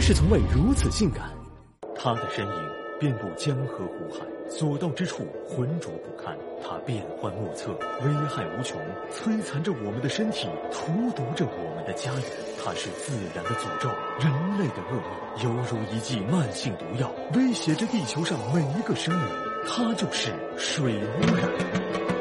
是从未如此性感。他的身影遍布江河湖海，所到之处浑浊不堪。他变幻莫测，危害无穷，摧残着我们的身体，荼毒着我们的家园。它是自然的诅咒，人类的噩梦，犹如一剂慢性毒药，威胁着地球上每一个生命。它就是水污染。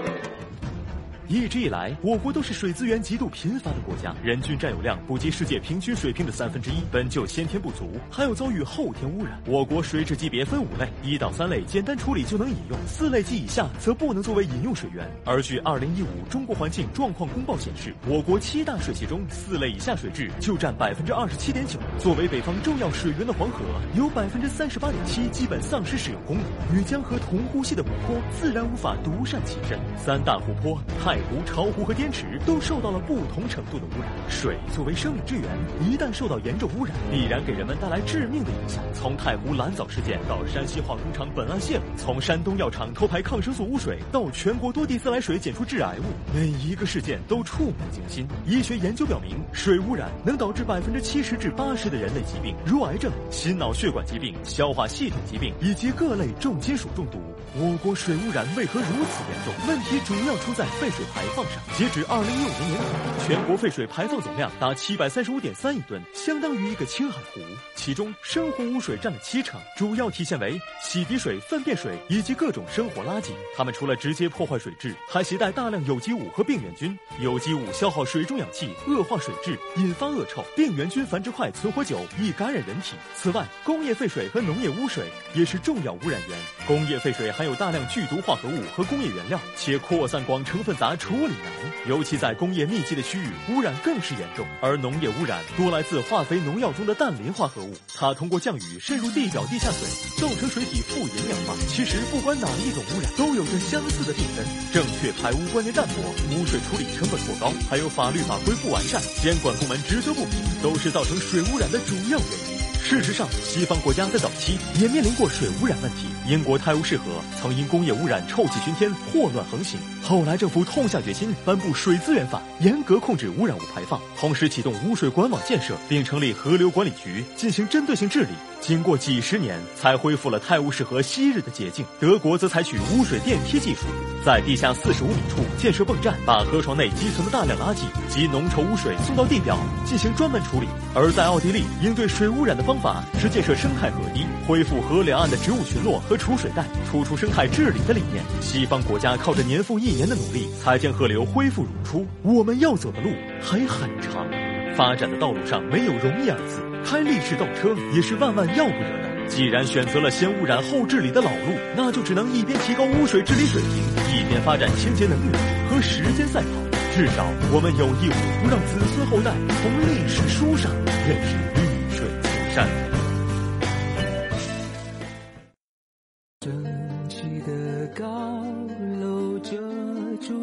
一直以来，我国都是水资源极度贫乏的国家，人均占有量不及世界平均水平的三分之一，本就先天不足，还有遭遇后天污染。我国水质级别分五类，一到三类简单处理就能饮用，四类及以下则不能作为饮用水源。而据二零一五中国环境状况公报显示，我国七大水系中，四类以下水质就占百分之二十七点九。作为北方重要水源的黄河，有百分之三十八点七基本丧失使用功能，与江河同呼吸的湖泊自然无法独善其身。三大湖泊太。湖、巢湖和滇池都受到了不同程度的污染。水作为生命之源，一旦受到严重污染，必然给人们带来致命的影响。从太湖蓝藻事件到山西化工厂苯胺泄漏，从山东药厂偷排抗生素污水到全国多地自来水检出致癌物，每一个事件都触目惊心。医学研究表明，水污染能导致百分之七十至八十的人类疾病，如癌症、心脑血管疾病、消化系统疾病以及各类重金属中毒。我国水污染为何如此严重？问题主要出在废水排放上。截止二零一五年年底，全国废水排放总量达七百三十五点三亿吨，相当于一个青海湖。其中，生活污水占了七成，主要体现为洗涤水、粪便水以及各种生活垃圾。它们除了直接破坏水质，还携带大量有机物和病原菌。有机物消耗水中氧气，恶化水质，引发恶臭；病原菌繁殖快，存活久，易感染人体。此外，工业废水和农业污水也是重要污染源。工业废水含有大量剧毒化合物和工业原料，且扩散广，成分杂，处理难。尤其在工业密集的区域，污染更是严重。而农业污染多来自化肥、农药中的氮磷化合物，它通过降雨渗入地表、地下水，造成水体富营养化。其实，不管哪一种污染，都有着相似的病根。正确排污观念淡薄，污水处理成本过高，还有法律法规不完善，监管部门职责不明，都是造成水污染的主要原因。事实上，西方国家在早期也面临过水污染问题。英国泰晤士河曾因工业污染臭气熏天、祸乱横行，后来政府痛下决心颁布《水资源法》，严格控制污染物排放，同时启动污水管网建设，并成立河流管理局进行针对性治理。经过几十年，才恢复了泰晤士河昔日的洁净。德国则采取污水电梯技术，在地下四十五米处建设泵站，把河床内积存的大量垃圾及浓稠污水送到地表进行专门处理。而在奥地利，应对水污染的方法是建设生态河堤，恢复河两岸的植物群落和储水带，突出生态治理的理念。西方国家靠着年复一年的努力，才将河流恢复如初。我们要走的路还很长，发展的道路上没有容易二字。开历史倒车也是万万要不得的。既然选择了先污染后治理的老路，那就只能一边提高污水治理水平，一边发展清洁能源，和时间赛跑。至少我们有义务不让子孙后代从历史书上认识绿水青山。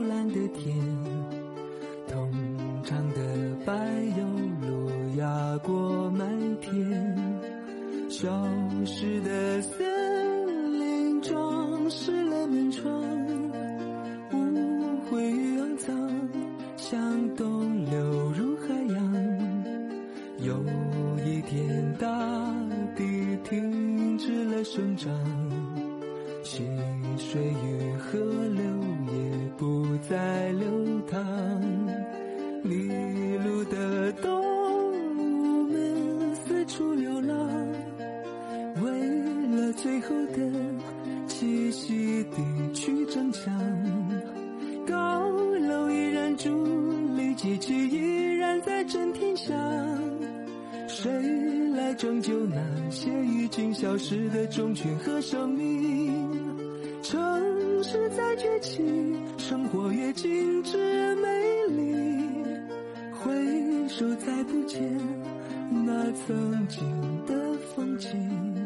蓝的天，通畅的柏油路压过麦田，消失的森林装饰了门窗，污秽与肮脏向东流入海洋。有一天，大地停止了生长。溪水与河流也在流淌，迷路的动物们四处流浪，为了最后的栖息地去争抢。高楼依然伫立，机器依然在震天响。谁来拯救那些已经消失的种群和生命？城市在崛起，生活越精致美丽，回首再不见那曾经的风景。